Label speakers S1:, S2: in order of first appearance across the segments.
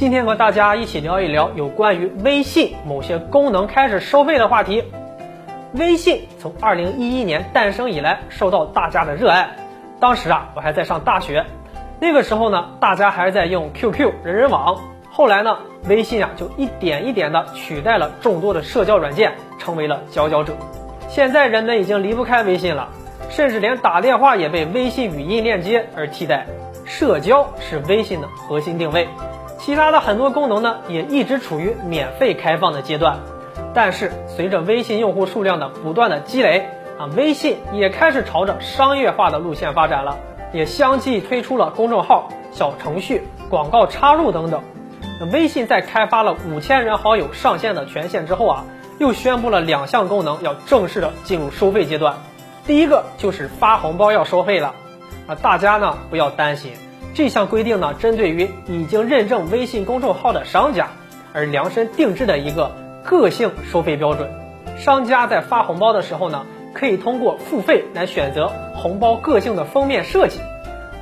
S1: 今天和大家一起聊一聊有关于微信某些功能开始收费的话题。微信从二零一一年诞生以来，受到大家的热爱。当时啊，我还在上大学，那个时候呢，大家还在用 QQ、人人网。后来呢，微信啊就一点一点的取代了众多的社交软件，成为了佼佼者。现在人们已经离不开微信了，甚至连打电话也被微信语音链接而替代。社交是微信的核心定位，其他的很多功能呢也一直处于免费开放的阶段。但是随着微信用户数量的不断的积累啊，微信也开始朝着商业化的路线发展了，也相继推出了公众号、小程序、广告插入等等。微信在开发了五千人好友上线的权限之后啊，又宣布了两项功能要正式的进入收费阶段。第一个就是发红包要收费了。啊，大家呢不要担心，这项规定呢针对于已经认证微信公众号的商家而量身定制的一个个性收费标准。商家在发红包的时候呢，可以通过付费来选择红包个性的封面设计。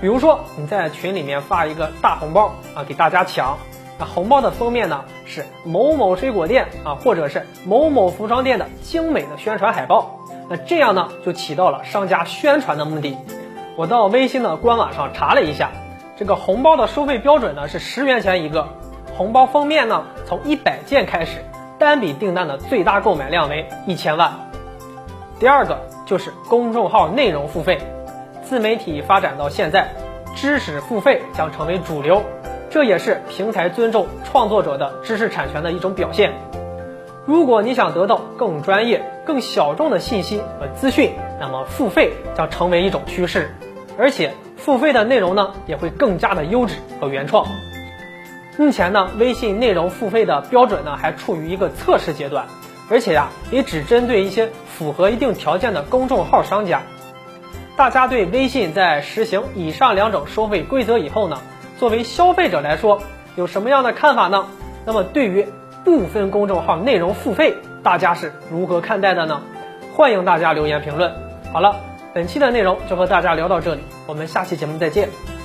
S1: 比如说你在群里面发一个大红包啊，给大家抢，那红包的封面呢是某某水果店啊，或者是某某服装店的精美的宣传海报。那这样呢就起到了商家宣传的目的。我到微信的官网上查了一下，这个红包的收费标准呢是十元钱一个，红包封面呢从一百件开始，单笔订单的最大购买量为一千万。第二个就是公众号内容付费，自媒体发展到现在，知识付费将成为主流，这也是平台尊重创作者的知识产权的一种表现。如果你想得到更专业、更小众的信息和资讯，那么付费将成为一种趋势。而且付费的内容呢，也会更加的优质和原创。目前呢，微信内容付费的标准呢，还处于一个测试阶段，而且呀，也只针对一些符合一定条件的公众号商家。大家对微信在实行以上两种收费规则以后呢，作为消费者来说，有什么样的看法呢？那么对于部分公众号内容付费，大家是如何看待的呢？欢迎大家留言评论。好了。本期的内容就和大家聊到这里，我们下期节目再见。